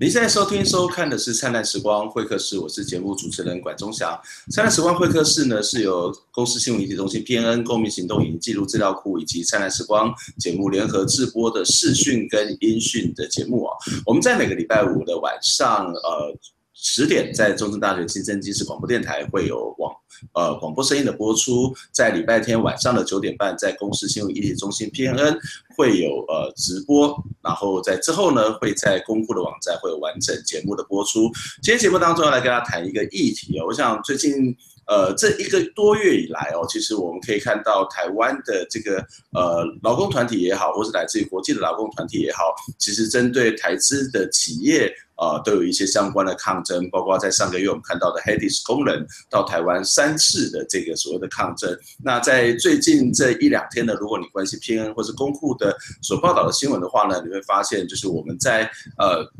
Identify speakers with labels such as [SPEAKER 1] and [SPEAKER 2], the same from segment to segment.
[SPEAKER 1] 您现在收听收看的是灿烂时光会客室，我是节目主持人管中祥。灿烂时光会客室呢，是由公司新闻媒体中心 PNN 公民行动影音记录资料库以及灿烂时光节目联合制播的视讯跟音讯的节目啊。我们在每个礼拜五的晚上，呃。十点在中正大学新生机视广播电台会有广呃广播声音的播出，在礼拜天晚上的九点半，在公司新闻议题中心 PNN 会有呃直播，然后在之后呢，会在公布的网站会有完整节目的播出。今天节目当中要来跟大家谈一个议题哦，我想最近。呃，这一个多月以来哦，其实我们可以看到台湾的这个呃劳工团体也好，或是来自于国际的劳工团体也好，其实针对台资的企业呃都有一些相关的抗争，包括在上个月我们看到的 HEDIS 工人到台湾三次的这个所谓的抗争。那在最近这一两天呢，如果你关心 PN 或是公库的所报道的新闻的话呢，你会发现就是我们在呃。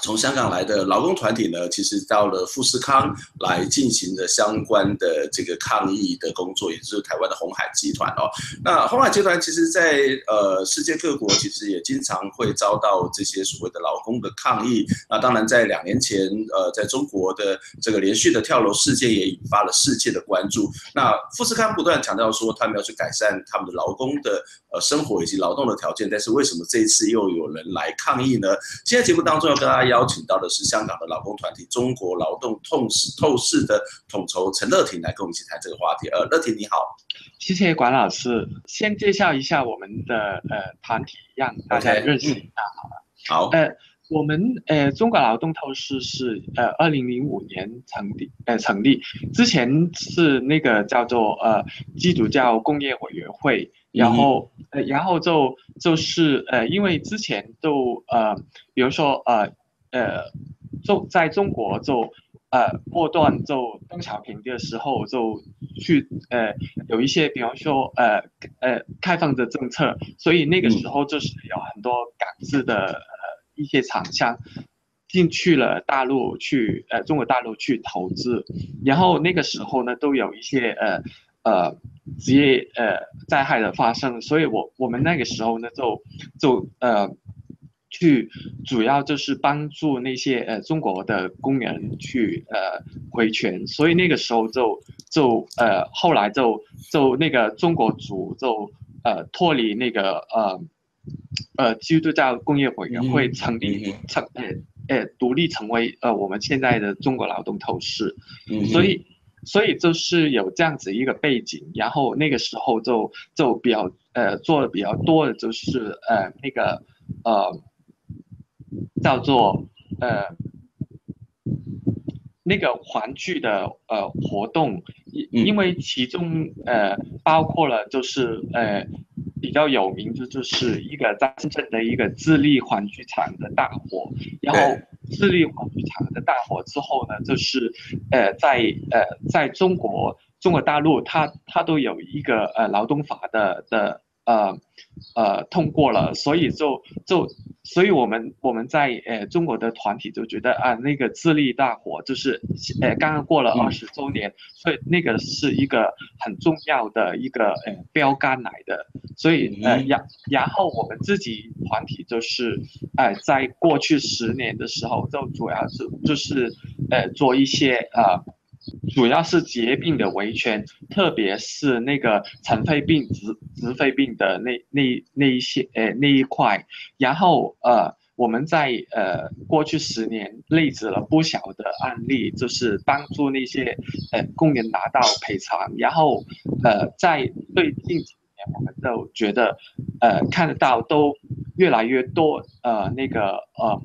[SPEAKER 1] 从香港来的劳工团体呢，其实到了富士康来进行的相关的这个抗议的工作，也就是台湾的鸿海集团哦。那鸿海集团其实在呃世界各国其实也经常会遭到这些所谓的劳工的抗议。那当然在两年前，呃，在中国的这个连续的跳楼事件也引发了世界的关注。那富士康不断强调说他们要去改善他们的劳工的呃生活以及劳动的条件，但是为什么这一次又有人来抗议呢？今天节目当中要跟大家邀请到的是香港的劳工团体中国劳动透视透视的统筹陈乐婷来跟我们一起谈这个话题。呃，乐婷你好，
[SPEAKER 2] 谢谢管老师。先介绍一下我们的呃团体，让大家认识一下好了。
[SPEAKER 1] Okay. 好。
[SPEAKER 2] 呃，我们呃中国劳动透视是呃二零零五年成立呃成立，之前是那个叫做呃基督教工业委员会。然后，呃，然后就就是，呃，因为之前就，呃，比如说，呃，呃，就在中国就，呃，末段就邓小平的时候就去，呃，有一些，比方说，呃，呃，开放的政策，所以那个时候就是有很多港资的，呃，一些厂商进去了大陆去，呃，中国大陆去投资，然后那个时候呢，都有一些，呃。呃，职业呃灾害的发生，所以我我们那个时候呢，就就呃去主要就是帮助那些呃中国的工人去呃维权，所以那个时候就就呃后来就就那个中国组就呃脱离那个呃呃基督教工业委员会成立成呃呃独立成为呃我们现在的中国劳动透视，所以。所以就是有这样子一个背景，然后那个时候就就比较呃做的比较多的就是呃那个呃叫做呃那个环聚的呃活动，因因为其中呃包括了就是呃。比较有名的就是一个真正的一个自力环聚厂的大火，然后自力环聚厂的大火之后呢，就是呃在呃在中国中国大陆它它都有一个呃劳动法的的。呃，呃，通过了，所以就就，所以我们我们在呃中国的团体就觉得啊，那个智力大火就是呃刚刚过了二十周年，所以那个是一个很重要的一个呃标杆来的，所以呃然然后我们自己团体就是呃在过去十年的时候，就主要是就是呃做一些呃。主要是职业病的维权，特别是那个尘肺病、职职肺病的那那那一些呃那一块，然后呃我们在呃过去十年累积了不小的案例，就是帮助那些呃工人拿到赔偿，然后呃在最近几年我们都觉得呃看得到都越来越多呃那个呃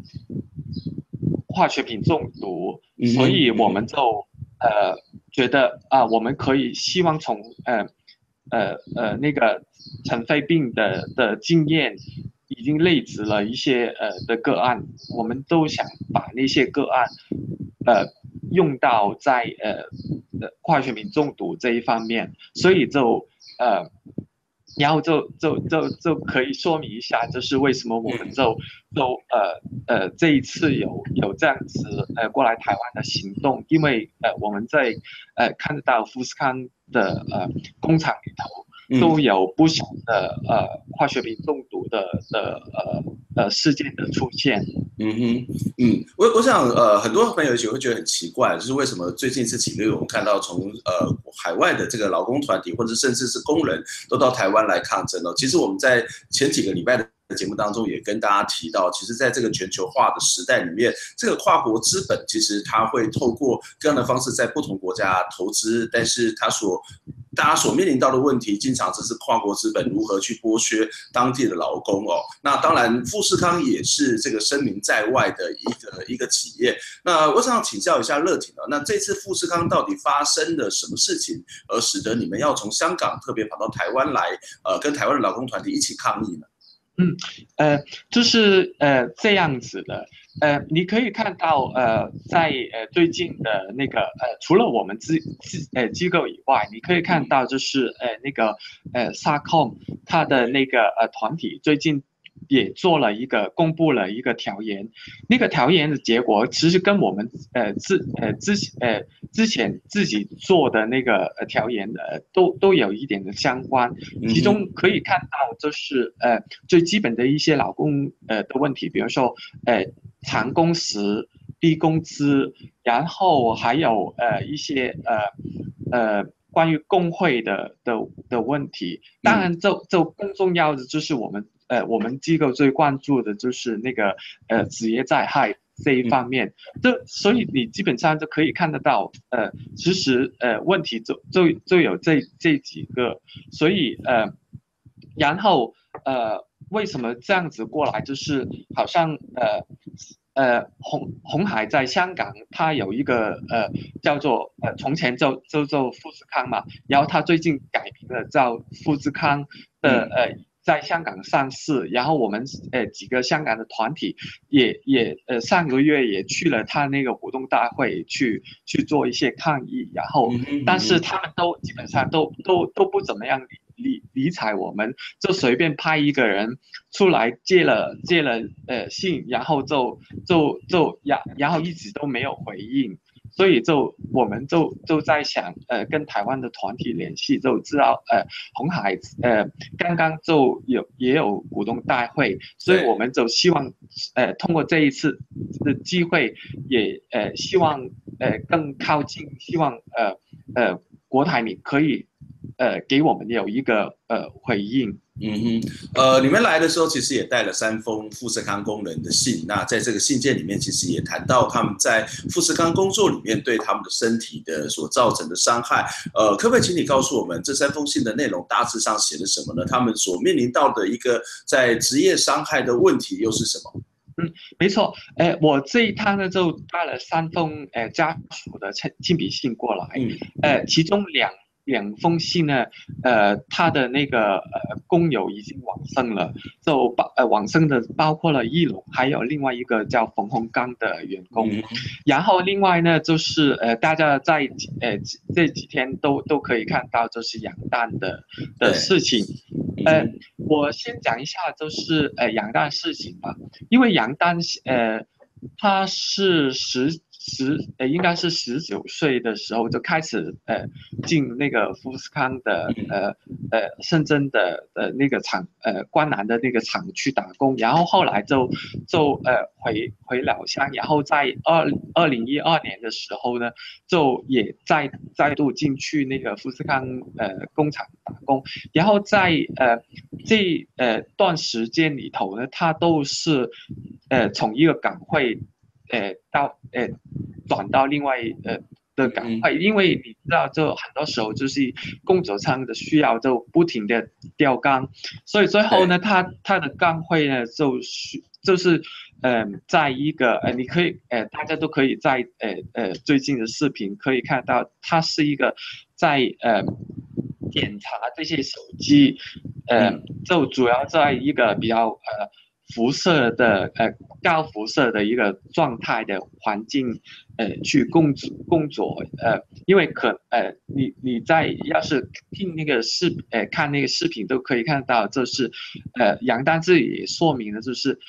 [SPEAKER 2] 化学品中毒，所以我们就。呃，觉得啊，我们可以希望从呃，呃呃那个尘肺病的的经验，已经累积了一些呃的个案，我们都想把那些个案，呃用到在呃化学品中毒这一方面，所以就呃。然后就就就就可以说明一下，就是为什么我们就就呃呃这一次有有这样子呃过来台湾的行动，因为呃我们在呃看得到富士康的呃工厂里头都有不少的呃化学品中毒的的呃呃事件的出现。
[SPEAKER 1] 嗯哼，嗯，我我想呃很多朋友也许会觉得很奇怪，就是为什么最近这几个月我们看到从呃海外的这个劳工团体或者甚至是工人都到台湾来抗争了。其实我们在前几个礼拜的。节目当中也跟大家提到，其实，在这个全球化的时代里面，这个跨国资本其实它会透过各样的方式在不同国家投资，但是它所大家所面临到的问题，经常就是跨国资本如何去剥削当地的劳工哦。那当然，富士康也是这个声名在外的一个一个企业。那我想请教一下乐婷啊，那这次富士康到底发生了什么事情，而使得你们要从香港特别跑到台湾来，呃，跟台湾的劳工团体一起抗议呢？
[SPEAKER 2] 嗯，呃，就是呃这样子的，呃，你可以看到，呃，在呃最近的那个呃，除了我们自自呃机构以外，你可以看到就是呃那个呃 SACOM 它的那个呃团体最近。也做了一个公布了一个调研，那个调研的结果其实跟我们呃之呃之呃之前自己做的那个呃调研的都都有一点的相关，其中可以看到就是呃最基本的一些劳工呃的问题，比如说呃长工时、低工资，然后还有呃一些呃呃关于工会的的的问题，当然这这更重要的就是我们。呃，我们机构最关注的就是那个呃职业灾害这一方面，这所以你基本上就可以看得到，呃，其实呃问题就就就有这这几个，所以呃，然后呃为什么这样子过来，就是好像呃呃红红海在香港，它有一个呃叫做呃从前就就做富士康嘛，然后它最近改名了叫富士康的呃。在香港上市，然后我们呃几个香港的团体也也呃上个月也去了他那个股东大会去去做一些抗议，然后但是他们都基本上都都都不怎么样理理理睬我们，就随便派一个人出来借了借了呃信，然后就就就然然后一直都没有回应。所以就我们就就在想，呃，跟台湾的团体联系，就知道，呃，红海，呃，刚刚就有也有股东大会，所以我们就希望，呃，通过这一次的机会，也呃希望，呃，更靠近，希望，呃，呃，国台你可以，呃，给我们有一个呃回应。
[SPEAKER 1] 嗯哼，呃，你们来的时候其实也带了三封富士康工人的信。那在这个信件里面，其实也谈到他们在富士康工作里面对他们的身体的所造成的伤害。呃，可不可以请你告诉我们，这三封信的内容大致上写了什么呢？他们所面临到的一个在职业伤害的问题又是什么？
[SPEAKER 2] 嗯，没错。呃，我这一趟呢就带了三封呃家属的亲亲笔信过来。嗯，呃，其中两。两封信呢，呃，他的那个呃工友已经往生了，就包呃往生的包括了一龙，还有另外一个叫冯洪刚的员工，嗯、然后另外呢就是呃大家在呃这几天都都可以看到就是养蛋的的事情，呃，我先讲一下就是呃养蛋事情吧，因为养蛋呃他是十。十呃，应该是十九岁的时候就开始呃进那个富士康的呃呃深圳的呃那个厂呃关南的那个厂去打工，然后后来就就呃回回老乡，然后在二二零一二年的时候呢，就也再再度进去那个富士康呃工厂打工，然后在呃这呃段时间里头呢，他都是呃从一个岗位。呃，到呃，转到另外呃的岗位，因为你知道，就很多时候就是工作上的需要，就不停的调岗，所以最后呢，他他的岗位呢，就是就是呃，在一个呃，你可以呃，大家都可以在呃呃最近的视频可以看到，他是一个在呃检查这些手机，呃，就主要在一个比较呃。辐射的呃高辐射的一个状态的环境，呃去工作工作呃，因为可呃你你在要是听那个视呃看那个视频都可以看到，就是呃杨丹自己说明的，就是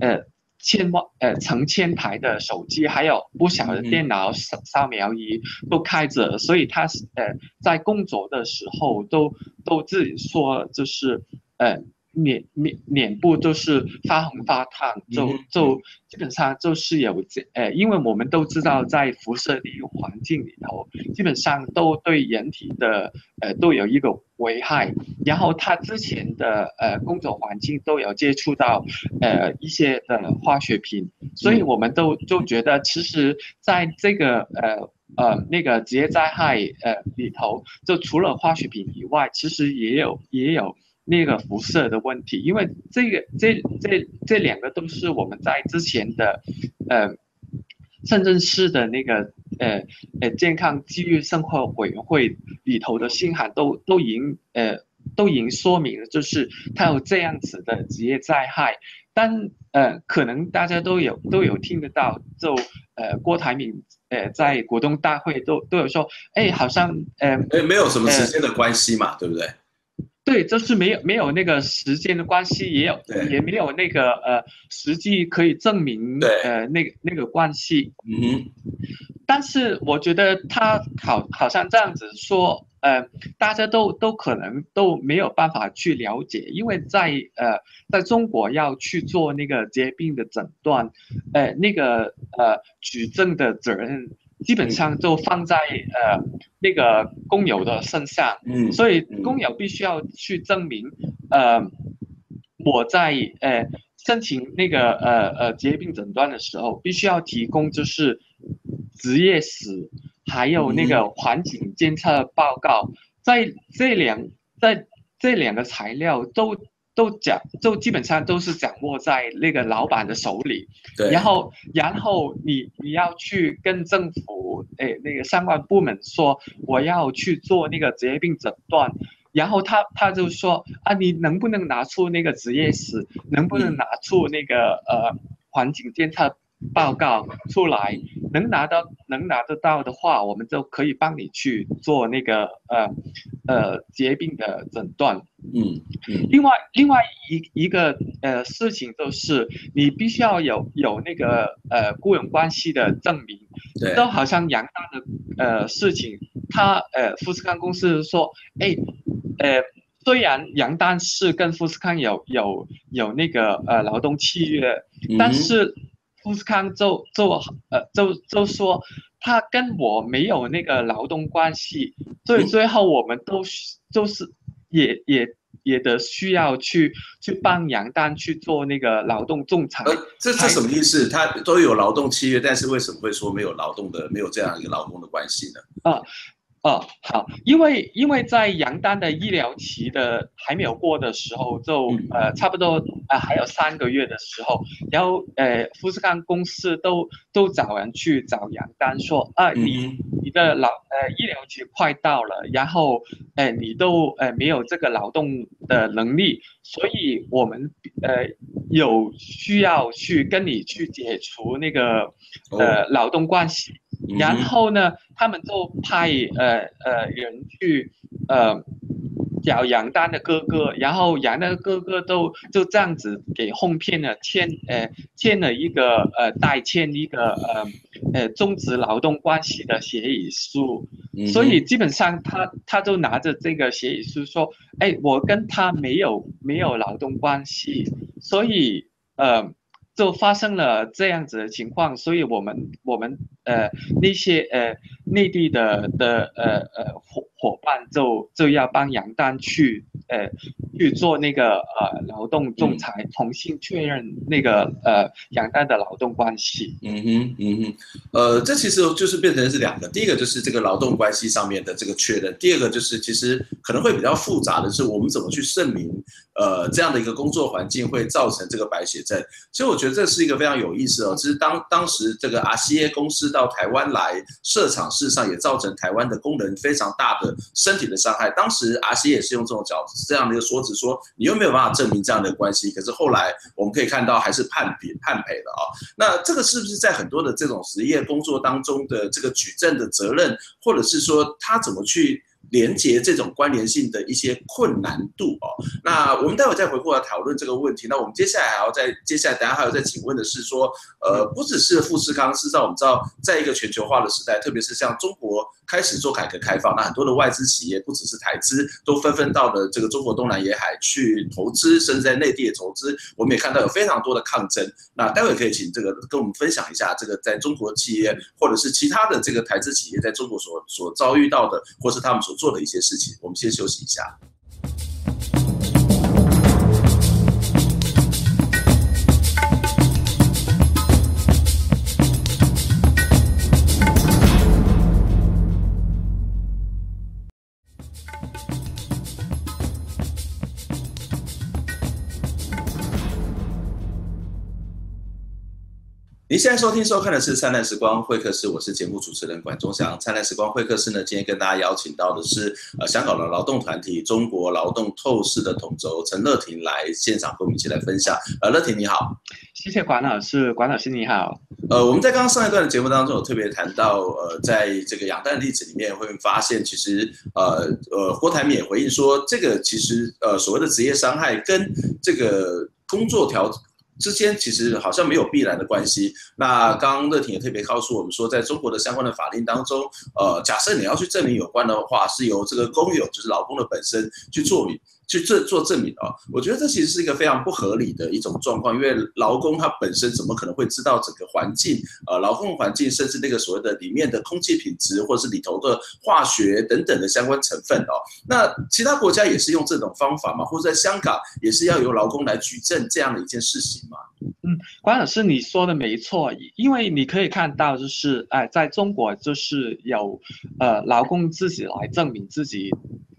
[SPEAKER 2] 呃千万呃成千台的手机，还有不小的电脑扫扫描仪都开着，所以他呃在工作的时候都都自己说就是呃。脸脸脸部都是发红发烫，就就基本上就是有这呃，因为我们都知道在辐射的一个环境里头，基本上都对人体的呃都有一个危害。然后他之前的呃工作环境都有接触到呃一些的化学品，所以我们都就觉得其实在这个呃。呃，那个职业灾害呃里头，就除了化学品以外，其实也有也有那个辐射的问题，因为这个这这这两个都是我们在之前的呃深圳市的那个呃呃健康纪律生活委员会里头的信函都都已经呃都已经说明了，就是它有这样子的职业灾害，但呃可能大家都有都有听得到，就呃郭台铭。呃，在股东大会都都有说，哎，好像呃，
[SPEAKER 1] 哎，没有什么时间的关系嘛，呃、对不对？
[SPEAKER 2] 对，就是没有没有那个时间的关系，也有也没有那个呃实际可以证明呃那个那个关系。嗯，但是我觉得他好好像这样子说。呃，大家都都可能都没有办法去了解，因为在呃，在中国要去做那个疾病的诊断，呃，那个呃举证的责任基本上就放在呃那个工友的身上，嗯，所以工友必须要去证明，呃，我在呃申请那个呃呃职业病诊断的时候，必须要提供就是职业史。还有那个环境监测报告，在这两在这两个材料都都讲，都基本上都是掌握在那个老板的手里。对。然后，然后你你要去跟政府诶那个相关部门说，我要去做那个职业病诊断，然后他他就说啊，你能不能拿出那个职业史，能不能拿出那个呃环境监测？报告出来，能拿到能拿得到的话，我们就可以帮你去做那个呃呃疾病的诊断。嗯嗯。另外另外一一个呃事情就是，你必须要有有那个呃雇佣关系的证明。对。都好像杨丹的呃事情，他呃富士康公司说，哎呃虽然杨丹是跟富士康有有有那个呃劳动契约，嗯、但是。富士康就就呃就就说他跟我没有那个劳动关系，所以最后我们都就是也也也得需要去去帮杨丹去做那个劳动仲裁。呃，
[SPEAKER 1] 这这什么意思？他都有劳动契约，但是为什么会说没有劳动的没有这样一个劳动的关系呢？
[SPEAKER 2] 啊。哦，好，因为因为在杨丹的医疗期的还没有过的时候，就呃差不多呃还有三个月的时候，然后呃富士康公司都都找人去找杨丹说啊，你你的老呃医疗期快到了，然后呃你都呃没有这个劳动的能力，所以我们呃有需要去跟你去解除那个呃劳动关系。然后呢，他们就派呃呃人去呃找杨丹的哥哥，然后杨丹的哥哥都就这样子给哄骗了，签呃签了一个呃代签一个呃呃终止劳动关系的协议书，所以基本上他他就拿着这个协议书说，哎，我跟他没有没有劳动关系，所以呃。就发生了这样子的情况，所以我们我们呃那些呃内地的的呃呃伙伴就就要帮杨丹去呃去做那个呃劳动仲裁，重新确认那个呃杨丹的劳动关系。
[SPEAKER 1] 嗯哼嗯哼，呃这其实就是变成是两个，第一个就是这个劳动关系上面的这个确认，第二个就是其实可能会比较复杂的是我们怎么去证明呃这样的一个工作环境会造成这个白血症，所以我觉得。这是一个非常有意思哦。其实当当时这个 RCA 公司到台湾来设厂，事实上也造成台湾的工人非常大的身体的伤害。当时阿 C 也是用这种角这样的一个说辞说，你又没有办法证明这样的关系。可是后来我们可以看到，还是判赔判赔了啊。那这个是不是在很多的这种职业工作当中的这个举证的责任，或者是说他怎么去连接这种关联性的一些困难度哦。那我们待会再回过来讨论这个问题。那我们接下来还要再接下来，等下还要再请问的是说，呃，不只是富士康，事实上我们知道，在一个全球化的时代，特别是像中国开始做改革开放，那很多的外资企业，不只是台资，都纷纷到了这个中国东南沿海去投资，甚至在内地也投资。我们也看到有非常多的抗争。那待会可以请这个跟我们分享一下，这个在中国企业或者是其他的这个台资企业在中国所所遭遇到的，或是他们做的一些事情，我们先休息一下。您现在收听收看的是《灿烂时光会客室》，我是节目主持人管中祥。《灿烂时光会客室》呢，今天跟大家邀请到的是呃香港的劳动团体中国劳动透视的统筹陈乐婷来现场跟我们一起来分享。呃，乐婷你好，
[SPEAKER 2] 谢谢管老师，管老师你好。
[SPEAKER 1] 呃，我们在刚刚上一段的节目当中有特别谈到，呃，在这个养蛋的例子里面会发现，其实呃呃郭台铭也回应说，这个其实呃所谓的职业伤害跟这个工作条。之间其实好像没有必然的关系。那刚刚乐婷也特别告诉我们说，在中国的相关的法令当中，呃，假设你要去证明有关的话，是由这个工友，就是劳工的本身去做明。去做做证明啊，我觉得这其实是一个非常不合理的一种状况，因为劳工他本身怎么可能会知道整个环境，呃，劳动环境，甚至那个所谓的里面的空气品质，或是里头的化学等等的相关成分哦。那其他国家也是用这种方法吗？或者在香港也是要由劳工来举证这样的一件事情吗？
[SPEAKER 2] 嗯，关老师你说的没错，因为你可以看到就是，哎，在中国就是有，呃，劳工自己来证明自己。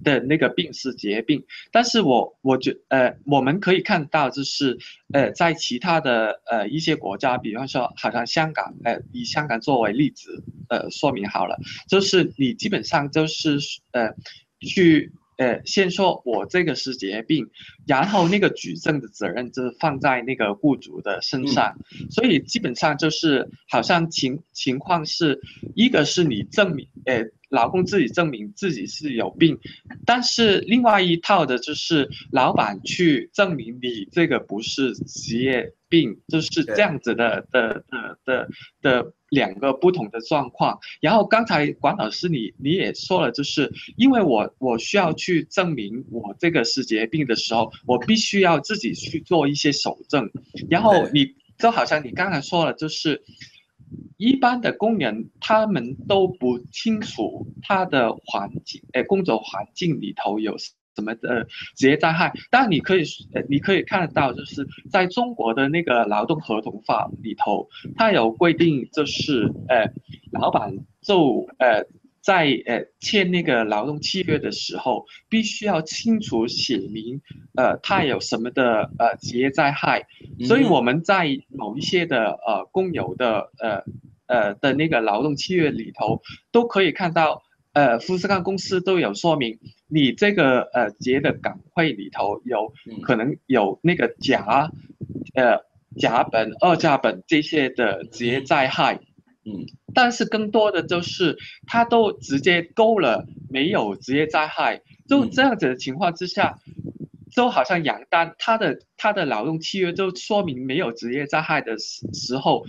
[SPEAKER 2] 的那个病是职业病，但是我我觉呃，我们可以看到就是呃，在其他的呃一些国家，比方说好像香港，呃，以香港作为例子，呃，说明好了，就是你基本上就是呃去呃先说我这个是职业病，然后那个举证的责任就放在那个雇主的身上，嗯、所以基本上就是好像情情况是一个是你证明呃。劳工自己证明自己是有病，但是另外一套的就是老板去证明你这个不是职业病，就是这样子的的的的的两个不同的状况。然后刚才管老师你你也说了，就是因为我我需要去证明我这个是职业病的时候，我必须要自己去做一些守证。然后你就好像你刚才说了，就是。一般的工人，他们都不清楚他的环境，哎，工作环境里头有什么的职业灾害。但你可以，呃，你可以看得到，就是在中国的那个劳动合同法里头，它有规定，就是，呃，老板就，呃。在呃签那个劳动契约的时候，必须要清楚写明，呃，它有什么的呃职业灾害，所以我们在某一些的呃工友的呃呃的那个劳动契约里头，都可以看到，呃，富士康公司都有说明，你这个呃职业的岗位里头有可能有那个甲，呃甲苯、二甲苯这些的职业灾害。嗯，但是更多的就是他都直接勾了没有职业灾害，就这样子的情况之下，就好像杨丹他的他的劳动契约就说明没有职业灾害的时时候，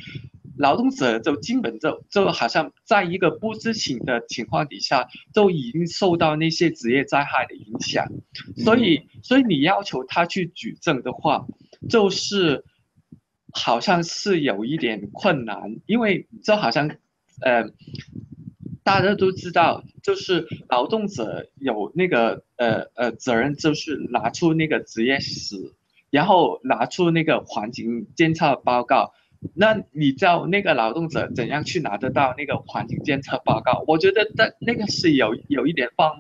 [SPEAKER 2] 劳动者就基本就就好像在一个不知情的情况底下，就已经受到那些职业灾害的影响，所以所以你要求他去举证的话，就是。好像是有一点困难，因为就好像，呃，大家都知道，就是劳动者有那个呃呃责任，就是拿出那个职业史，然后拿出那个环境监测报告。那你叫那个劳动者怎样去拿得到那个环境监测报告？我觉得那那个是有有一点荒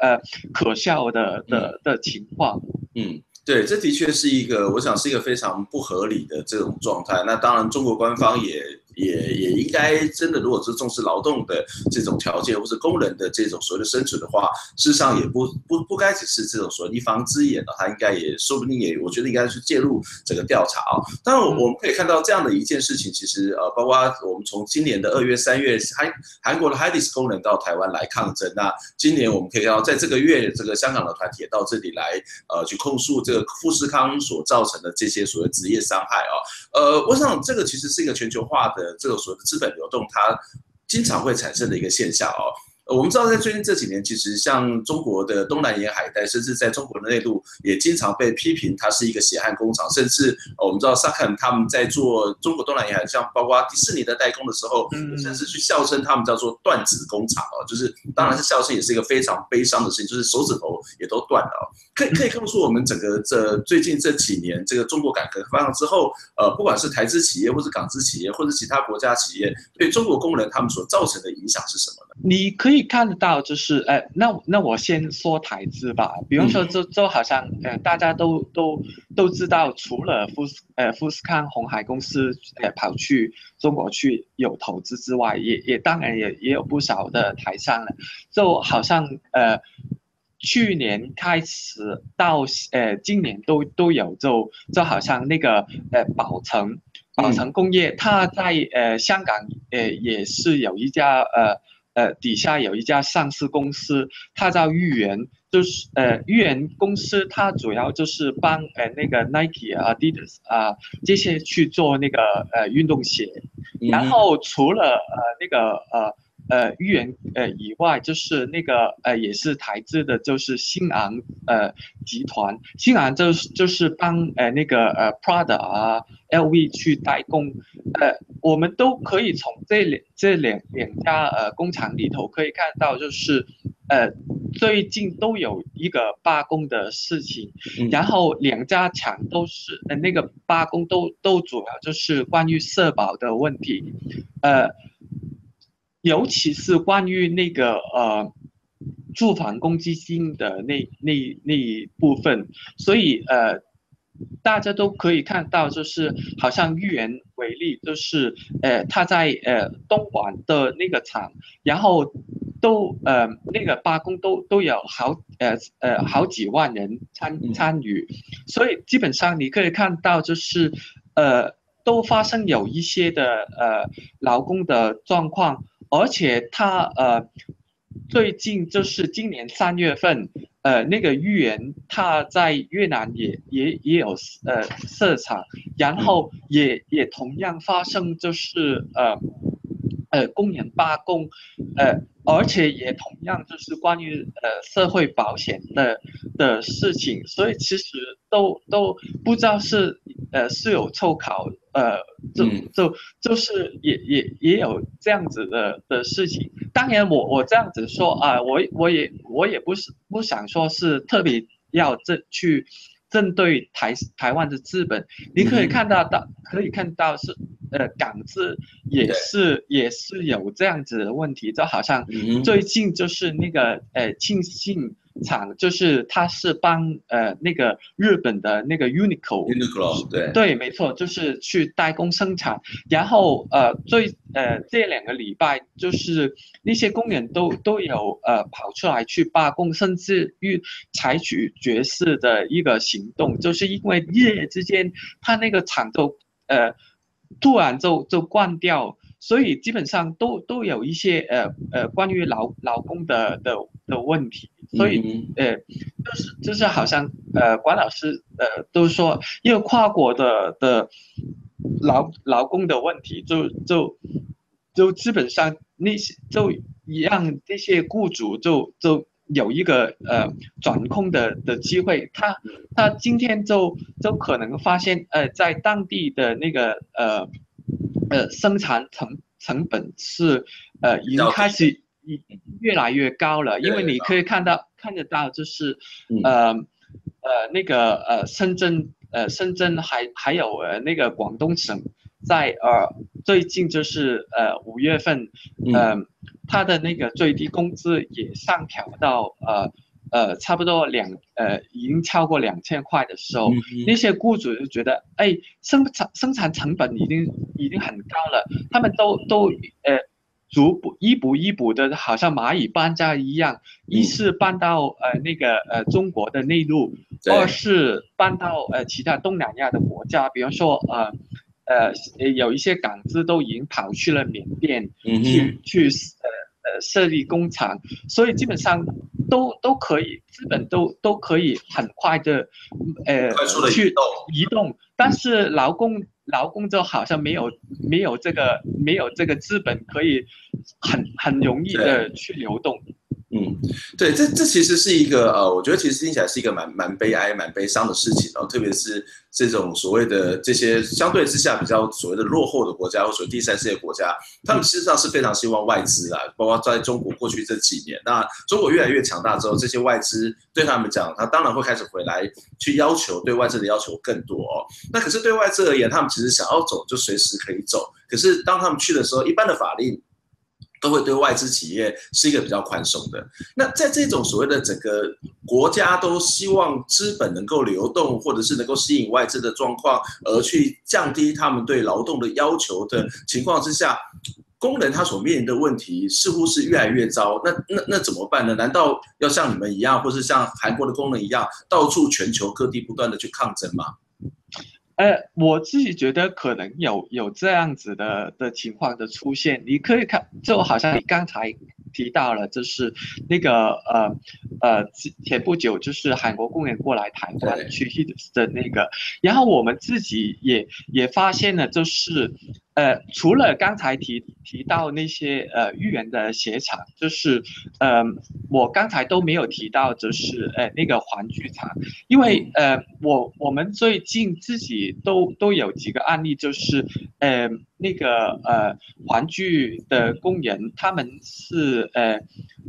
[SPEAKER 2] 呃可笑的的的情况。
[SPEAKER 1] 嗯。对，这的确是一个，我想是一个非常不合理的这种状态。那当然，中国官方也也也应该真的，如果是重视劳动的这种条件，或是工人的这种所谓的生存的话，事实上也不不不该只是这种所谓一方之言了，他应该也说不定也，我觉得应该去介入这个调查啊。当然，我们可以看到这样的一件事情，其实呃，包括我们从今年的二月、三月，韩韩国的 HYDIS 工人到台湾来抗争，那今年我们可以看到，在这个月，这个香港的团体也到这里来，呃，去控诉这个富士康所造成的这些所谓职业伤害啊。呃，我想这个其实是一个全球化的。这个所谓的资本流动，它经常会产生的一个现象哦。呃，我们知道，在最近这几年，其实像中国的东南沿海带，甚至在中国的内陆，也经常被批评它是一个血汗工厂。甚至我们知道，萨肯他们在做中国东南沿海，像包括迪士尼的代工的时候，甚至去笑称他们叫做断指工厂哦，就是当然是笑称，也是一个非常悲伤的事情，就是手指头也都断了哦。可以可以告诉我们，整个这最近这几年，这个中国改革开放之后，呃，不管是台资企业，或是港资企业，或者其他国家企业，对中国工人他们所造成的影响是什么呢？
[SPEAKER 2] 你可以。可以看得到，就是呃，那那我先说台资吧。比如说，就就好像呃，大家都都都知道，除了富士呃富士康红海公司呃跑去中国去有投资之外，也也当然也也有不少的台商了。就好像呃，去年开始到呃今年都都有，就就好像那个呃宝城宝城工业，它在呃香港呃也是有一家呃。呃，底下有一家上市公司，它叫豫园，就是呃，豫园公司，它主要就是帮呃那个 Nike 啊、Adidas 啊这些去做那个呃运动鞋，然后除了呃那个呃。呃，豫园呃以外，就是那个呃也是台资的，就是新昂呃集团，新昂就是就是帮呃那个呃 Prada 啊 LV 去代工，呃我们都可以从这两这两两家呃工厂里头可以看到，就是呃最近都有一个罢工的事情，然后两家厂都是呃那个罢工都都主要就是关于社保的问题，呃。尤其是关于那个呃住房公积金的那那那一部分，所以呃大家都可以看到，就是好像豫园为例，就是呃他在呃东莞的那个厂，然后都呃那个罢工都都有好呃呃好几万人参参与，所以基本上你可以看到，就是呃都发生有一些的呃劳工的状况。而且他呃，最近就是今年三月份，呃，那个预言他在越南也也也有呃色彩，然后也也同样发生就是呃呃工人罢工，呃，而且也同样就是关于呃社会保险的的事情，所以其实都都不知道是呃是有凑巧。呃，就就就是也也也有这样子的的事情。当然我，我我这样子说啊，我我也我也不是不想说是特别要这去针对台台湾的资本。你可以看到到可以看到是呃港资也是也是有这样子的问题，就好像最近就是那个呃庆信。厂就是他是帮呃那个日本的那个 Uniqlo，Uniqlo
[SPEAKER 1] 对。
[SPEAKER 2] 对没错，就是去代工生产，然后呃最呃这两个礼拜就是那些工人都都有呃跑出来去罢工，甚至于采取绝食的一个行动，就是因为一夜之间他那个厂都呃突然就就关掉。所以基本上都都有一些呃呃关于劳劳工的的的问题，所以呃就是就是好像呃管老师呃都说，因为跨国的的劳劳工的问题就，就就就基本上那些就一样，这些雇主就就有一个呃转控的的机会，他他今天就就可能发现呃在当地的那个呃。呃，生产成成本是呃已经开始已越来越高了，因为你可以看到看得到，就是呃呃那个呃深圳呃深圳还还有呃那个广东省在呃最近就是呃五月份呃他的那个最低工资也上调到呃呃差不多两呃已经超过两千块的时候，嗯嗯，那些雇主就觉得，哎，生产生产成本已经已经很高了，他们都都呃逐步一步一步的，好像蚂蚁搬家一样，一是搬到呃那个呃中国的内陆，二是搬到呃其他东南亚的国家，比方说呃。呃，有一些港资都已经跑去了缅甸，嗯、去去呃呃设立工厂，所以基本上都都可以，资本都都可以很快的，呃去移动，但是劳工劳工就好像没有没有这个没有这个资本可以很很容易的去流动。
[SPEAKER 1] 嗯，对，这这其实是一个呃，我觉得其实听起来是一个蛮蛮悲哀、蛮悲伤的事情哦，特别是这种所谓的这些相对之下比较所谓的落后的国家或者第三世界国家，他们实际上是非常希望外资啊，包括在中国过去这几年，那中国越来越强大之后，这些外资对他们讲，他当然会开始回来去要求对外资的要求更多哦。那可是对外资而言，他们其实想要走就随时可以走，可是当他们去的时候，一般的法令。都会对外资企业是一个比较宽松的。那在这种所谓的整个国家都希望资本能够流动，或者是能够吸引外资的状况，而去降低他们对劳动的要求的情况之下，工人他所面临的问题似乎是越来越糟。那那那怎么办呢？难道要像你们一样，或是像韩国的工人一样，到处全球各地不断的去抗争吗？
[SPEAKER 2] 呃，我自己觉得可能有有这样子的的情况的出现，你可以看，就好像你刚才提到了，就是那个呃呃前不久就是韩国工人过来台湾去 HITS 的那个，然后我们自己也也发现了，就是。呃，除了刚才提提到那些呃豫园的鞋厂，就是呃我刚才都没有提到，就是呃那个玩具厂，因为呃我我们最近自己都都有几个案例，就是呃那个呃玩具的工人，他们是呃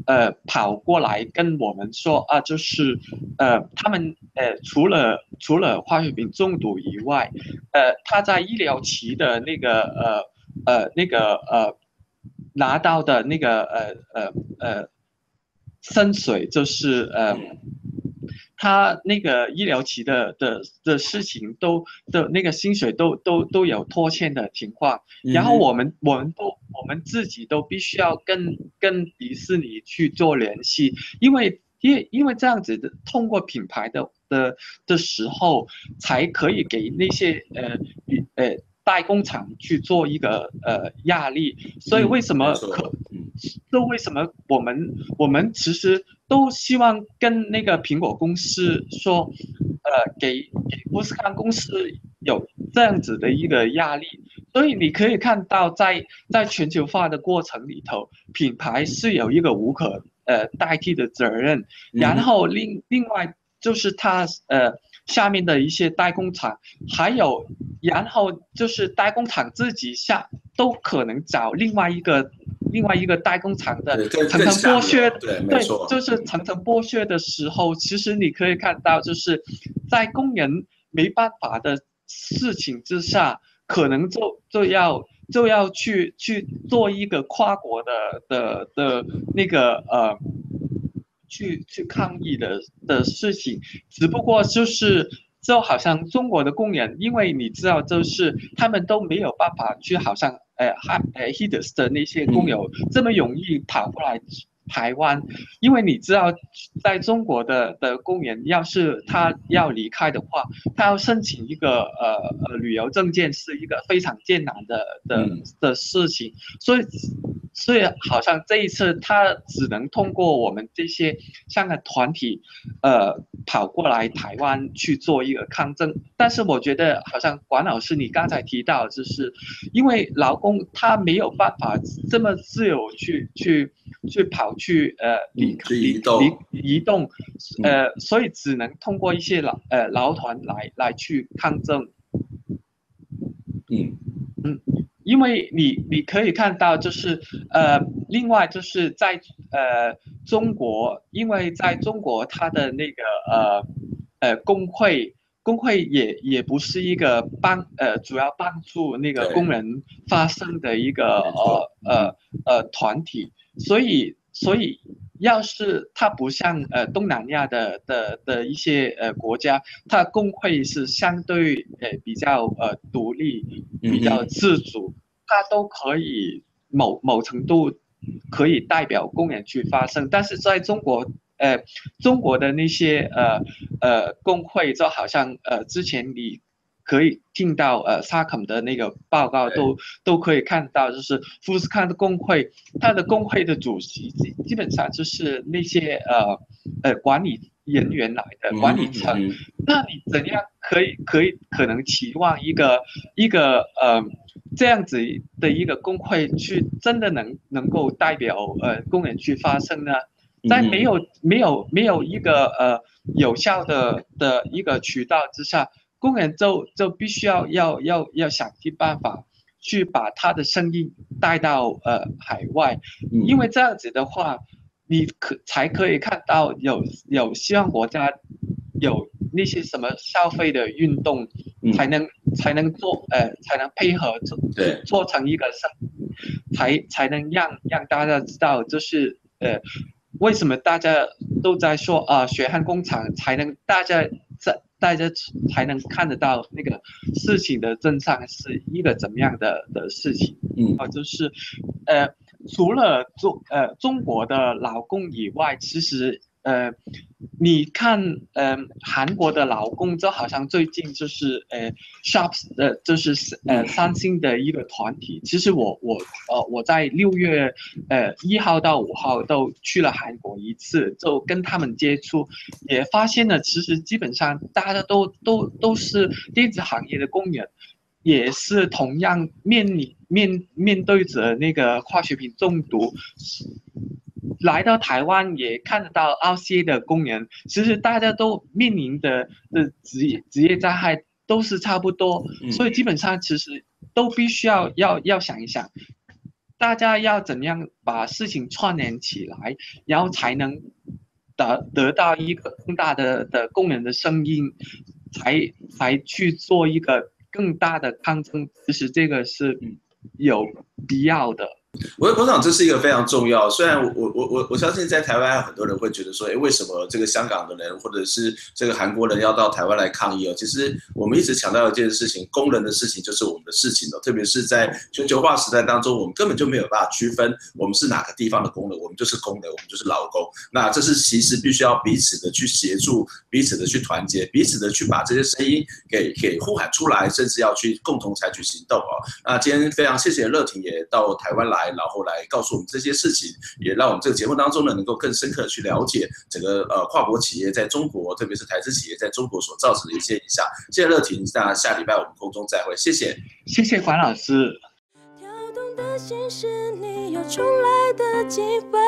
[SPEAKER 2] 呃跑过来跟我们说啊，就是呃他们呃除了除了化学品中毒以外，呃他在医疗期的那个。呃呃，那个呃，拿到的那个呃呃呃，薪水就是呃，他那个医疗期的的的事情都的那个薪水都都都有拖欠的情况，然后我们我们都我们自己都必须要跟跟迪士尼去做联系，因为因为因为这样子的通过品牌的的的时候，才可以给那些呃呃。代工厂去做一个呃压力，所以为什么可，就为什么我们我们其实都希望跟那个苹果公司说，呃，给给富士康公司有这样子的一个压力，所以你可以看到在在全球化的过程里头，品牌是有一个无可呃代替的责任，然后另另外就是它呃。下面的一些代工厂，还有，然后就是代工厂自己下都可能找另外一个另外一个代工厂的层层剥削，对，对，就是层层剥削的时候，其实你可以看到，就是在工人没办法的事情之下，可能就就要就要去去做一个跨国的的的那个呃。去去抗议的的事情，只不过就是就好像中国的工人，因为你知道，就是他们都没有办法去，好像呃还呃 HITS 的那些工友这么容易跑过来。台湾，因为你知道，在中国的的工人，要是他要离开的话，他要申请一个呃呃旅游证件，是一个非常艰难的的的事情，所以所以好像这一次他只能通过我们这些香港团体，呃跑过来台湾去做一个抗争，但是我觉得好像管老师你刚才提到，就是因为劳工他没有办法这么自由去去去跑。去呃离离离移动，呃，所以只能通过一些劳呃劳团来来去抗争。
[SPEAKER 1] 嗯
[SPEAKER 2] 嗯，因为你你可以看到，就是呃，另外就是在呃中国，因为在中国它的那个呃呃工会工会也也不是一个帮呃主要帮助那个工人发声的一个呃呃呃团体，所以。所以，要是它不像呃东南亚的的的一些呃国家，它工会是相对呃比较呃独立、比较自主，它都可以某某程度可以代表工人去发声。但是在中国，呃中国的那些呃呃工会就好像呃之前你。可以听到呃萨肯的那个报告都都可以看到，就是富士康的工会，他的工会的主席基基本上就是那些呃呃管理人员来的管理层，嗯嗯、那你怎样可以可以可能期望一个一个呃这样子的一个工会去真的能能够代表呃工人去发声呢？在没有没有没有一个呃有效的的一个渠道之下。工人就就必须要要要要想尽办法去把他的声音带到呃海外，因为这样子的话，你可才可以看到有有希望国家有那些什么消费的运动，才能才能做呃才能配合做做成一个声，才才能让让大家知道，就是呃为什么大家都在说啊血汗工厂才能大家在。大家才能看得到那个事情的真相是一个怎么样的的事情，嗯，啊，就是，呃，除了中呃中国的劳工以外，其实。呃，你看，呃，韩国的劳工就好像最近就是，呃，Shops，呃，就是呃三星的一个团体。其实我我呃我在六月，呃一号到五号都去了韩国一次，就跟他们接触，也发现了其实基本上大家都都都是电子行业的工人，也是同样面临面面对着那个化学品中毒。来到台湾也看得到 RCA 的工人，其实大家都面临的的职业职业灾害都是差不多，所以基本上其实都必须要要要想一想，大家要怎样把事情串联起来，然后才能得得到一个更大的的工人的声音，才才去做一个更大的抗争，其实这个是有必要的。
[SPEAKER 1] 我我想这是一个非常重要。虽然我我我我相信在台湾很多人会觉得说，哎，为什么这个香港的人或者是这个韩国人要到台湾来抗议哦？其实我们一直强调一件事情，工人的事情就是我们的事情哦。特别是在全球化时代当中，我们根本就没有办法区分我们是哪个地方的工人，我们就是工人，我们就是劳工。那这是其实必须要彼此的去协助，彼此的去团结，彼此的去把这些声音给给呼喊出来，甚至要去共同采取行动哦。那今天非常谢谢乐婷也到台湾来。然后来告诉我们这些事情，也让我们这个节目当中呢，能够更深刻的去了解整个呃跨国企业在中国，特别是台资企业在中国所造成的一些影响。谢谢乐婷，那下礼拜我们空中再会，谢谢，
[SPEAKER 2] 谢谢管老师。
[SPEAKER 3] 跳动的心是你又重来的机会，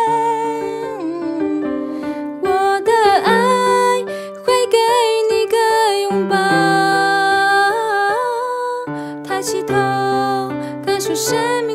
[SPEAKER 3] 我的爱会给你个拥抱，抬起头，感受生命